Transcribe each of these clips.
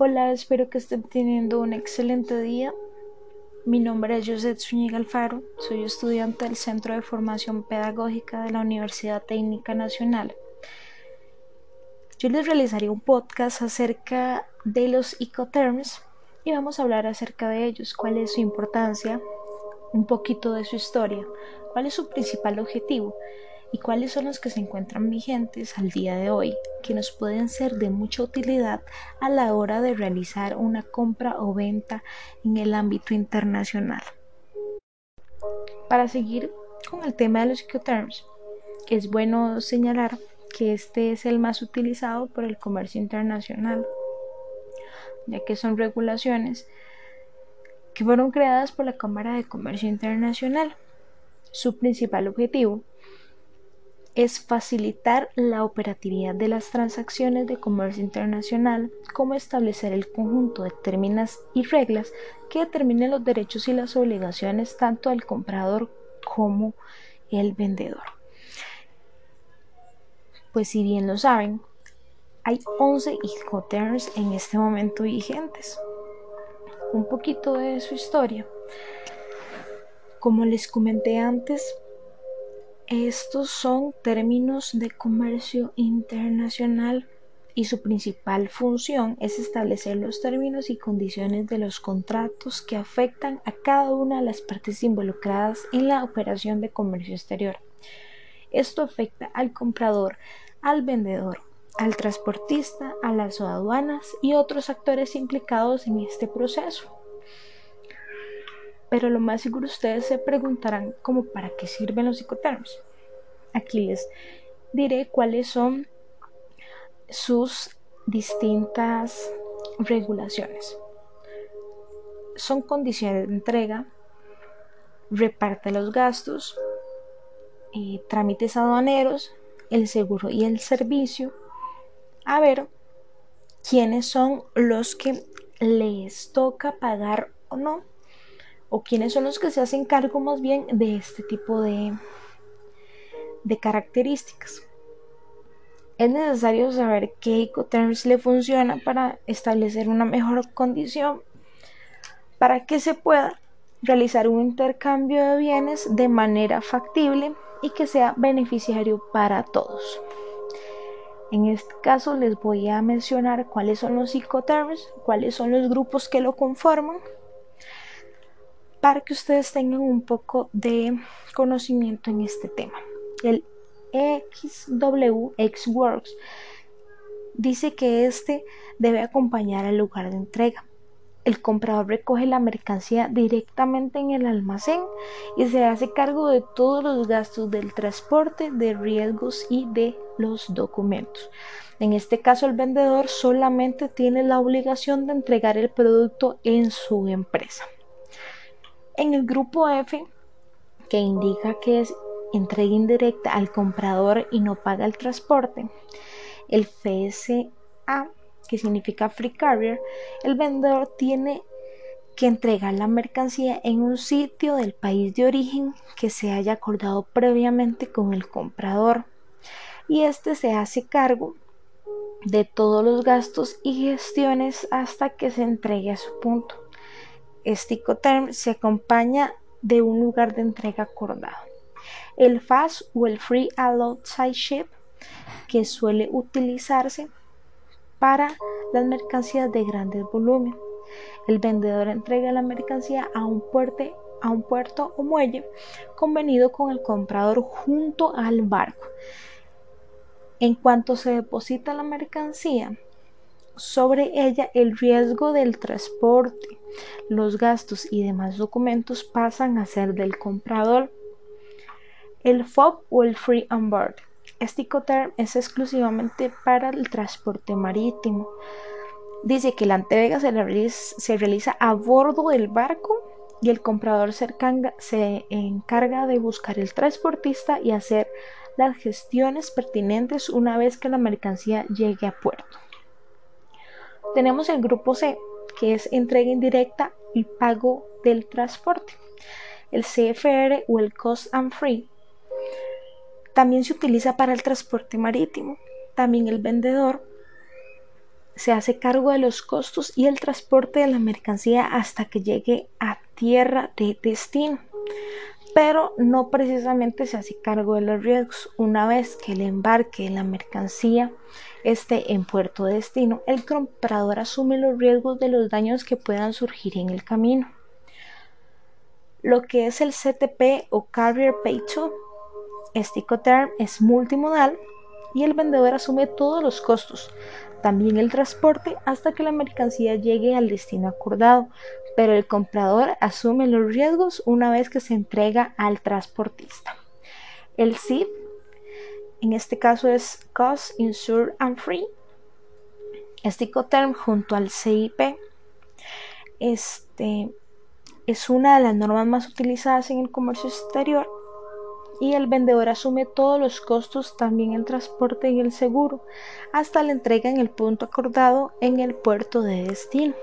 Hola, espero que estén teniendo un excelente día. Mi nombre es José Zúñiga Alfaro, soy estudiante del Centro de Formación Pedagógica de la Universidad Técnica Nacional. Yo les realizaré un podcast acerca de los Ecoterms y vamos a hablar acerca de ellos, cuál es su importancia, un poquito de su historia, cuál es su principal objetivo y cuáles son los que se encuentran vigentes al día de hoy, que nos pueden ser de mucha utilidad a la hora de realizar una compra o venta en el ámbito internacional. Para seguir con el tema de los Ecoterms, es bueno señalar que este es el más utilizado por el comercio internacional, ya que son regulaciones que fueron creadas por la Cámara de Comercio Internacional. Su principal objetivo es facilitar la operatividad de las transacciones de comercio internacional, como establecer el conjunto de términos y reglas que determinen los derechos y las obligaciones tanto del comprador como el vendedor. Pues si bien lo saben, hay 11 Incoterms en este momento vigentes. Un poquito de su historia. Como les comenté antes, estos son términos de comercio internacional y su principal función es establecer los términos y condiciones de los contratos que afectan a cada una de las partes involucradas en la operación de comercio exterior. Esto afecta al comprador, al vendedor, al transportista, a las aduanas y otros actores implicados en este proceso. Pero lo más seguro ustedes se preguntarán cómo para qué sirven los psicoterms. Aquí les diré cuáles son sus distintas regulaciones. Son condiciones de entrega, reparte los gastos, eh, trámites aduaneros, el seguro y el servicio. A ver quiénes son los que les toca pagar o no o quiénes son los que se hacen cargo más bien de este tipo de, de características. Es necesario saber qué Ecoterms le funciona para establecer una mejor condición para que se pueda realizar un intercambio de bienes de manera factible y que sea beneficiario para todos. En este caso les voy a mencionar cuáles son los Ecoterms, cuáles son los grupos que lo conforman para que ustedes tengan un poco de conocimiento en este tema. El XWX dice que este debe acompañar al lugar de entrega. El comprador recoge la mercancía directamente en el almacén y se hace cargo de todos los gastos del transporte, de riesgos y de los documentos. En este caso, el vendedor solamente tiene la obligación de entregar el producto en su empresa. En el grupo F, que indica que es entrega indirecta al comprador y no paga el transporte, el FSA, que significa Free Carrier, el vendedor tiene que entregar la mercancía en un sitio del país de origen que se haya acordado previamente con el comprador y este se hace cargo de todos los gastos y gestiones hasta que se entregue a su punto. Este se acompaña de un lugar de entrega acordado. El FAST o el Free Outside Ship, que suele utilizarse para las mercancías de grandes volúmenes. El vendedor entrega la mercancía a un puerto o muelle convenido con el comprador junto al barco. En cuanto se deposita la mercancía, sobre ella el riesgo del transporte, los gastos y demás documentos pasan a ser del comprador. El FOB o el Free on Board. Este Icoterm es exclusivamente para el transporte marítimo. Dice que la entrega se realiza, se realiza a bordo del barco y el comprador se encarga de buscar el transportista y hacer las gestiones pertinentes una vez que la mercancía llegue a puerto. Tenemos el grupo C, que es entrega indirecta y pago del transporte. El CFR o el Cost and Free también se utiliza para el transporte marítimo. También el vendedor se hace cargo de los costos y el transporte de la mercancía hasta que llegue a tierra de destino pero no precisamente se hace cargo de los riesgos. Una vez que el embarque de la mercancía esté en puerto de destino, el comprador asume los riesgos de los daños que puedan surgir en el camino. Lo que es el CTP o Carrier Pay To, este Term es multimodal y el vendedor asume todos los costos, también el transporte hasta que la mercancía llegue al destino acordado, pero el comprador asume los riesgos una vez que se entrega al transportista. El CIP, en este caso es Cost, Insure and Free. Este Term junto al CIP este, es una de las normas más utilizadas en el comercio exterior y el vendedor asume todos los costos, también el transporte y el seguro, hasta la entrega en el punto acordado en el puerto de destino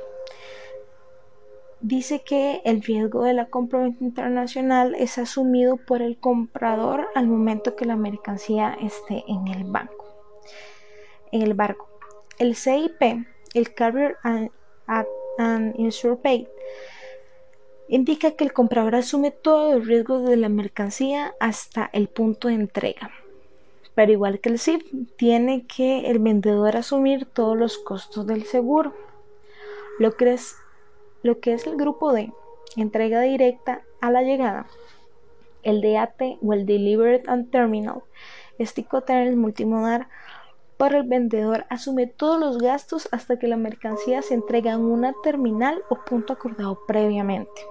dice que el riesgo de la compra internacional es asumido por el comprador al momento que la mercancía esté en el banco. En el barco. El CIP, el Carrier and, Insure Pay, indica que el comprador asume todos los riesgos de la mercancía hasta el punto de entrega. Pero igual que el CIP, tiene que el vendedor asumir todos los costos del seguro. Lo que es lo que es el grupo D, entrega directa a la llegada, el DAT o el Delivered and Terminal, es multimodal para el vendedor asume todos los gastos hasta que la mercancía se entrega en una terminal o punto acordado previamente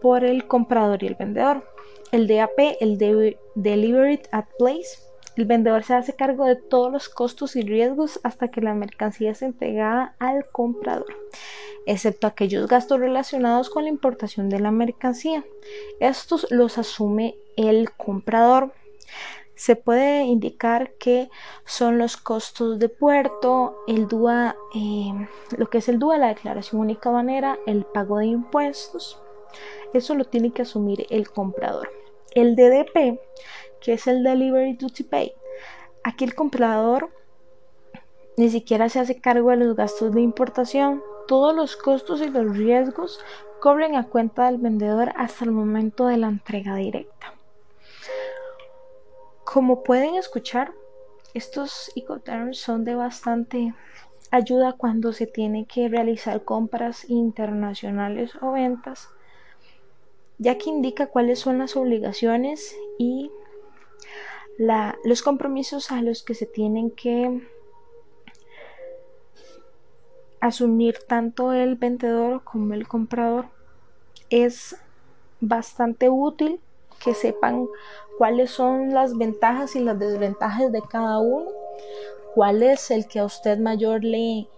por el comprador y el vendedor. El DAP, el Delivered at Place, el vendedor se hace cargo de todos los costos y riesgos hasta que la mercancía es entregada al comprador, excepto aquellos gastos relacionados con la importación de la mercancía. Estos los asume el comprador. Se puede indicar que son los costos de puerto, el DUA, eh, lo que es el DUA, la declaración única banera, el pago de impuestos. Eso lo tiene que asumir el comprador. El DDP que es el Delivery Duty Pay. Aquí el comprador ni siquiera se hace cargo de los gastos de importación. Todos los costos y los riesgos cobren a cuenta del vendedor hasta el momento de la entrega directa. Como pueden escuchar, estos Ecoterms son de bastante ayuda cuando se tiene que realizar compras internacionales o ventas, ya que indica cuáles son las obligaciones y los compromisos a los que se tienen que asumir tanto el vendedor como el comprador es bastante útil que sepan cuáles son las ventajas y las desventajas de cada uno, cuál es el que a usted mayor le,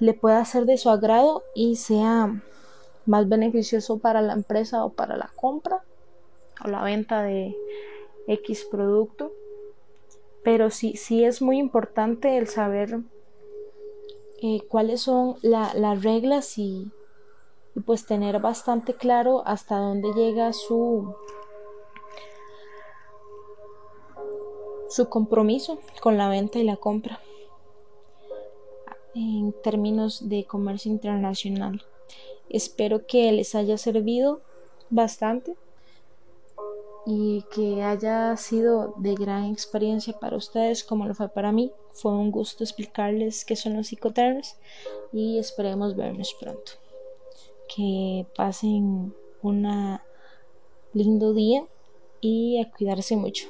le pueda hacer de su agrado y sea más beneficioso para la empresa o para la compra o la venta de, X producto. Pero sí, sí es muy importante el saber eh, cuáles son las reglas y, y pues tener bastante claro hasta dónde llega su, su compromiso con la venta y la compra en términos de comercio internacional. Espero que les haya servido bastante y que haya sido de gran experiencia para ustedes como lo fue para mí. Fue un gusto explicarles qué son los psicoterms y esperemos vernos pronto. Que pasen un lindo día y a cuidarse mucho.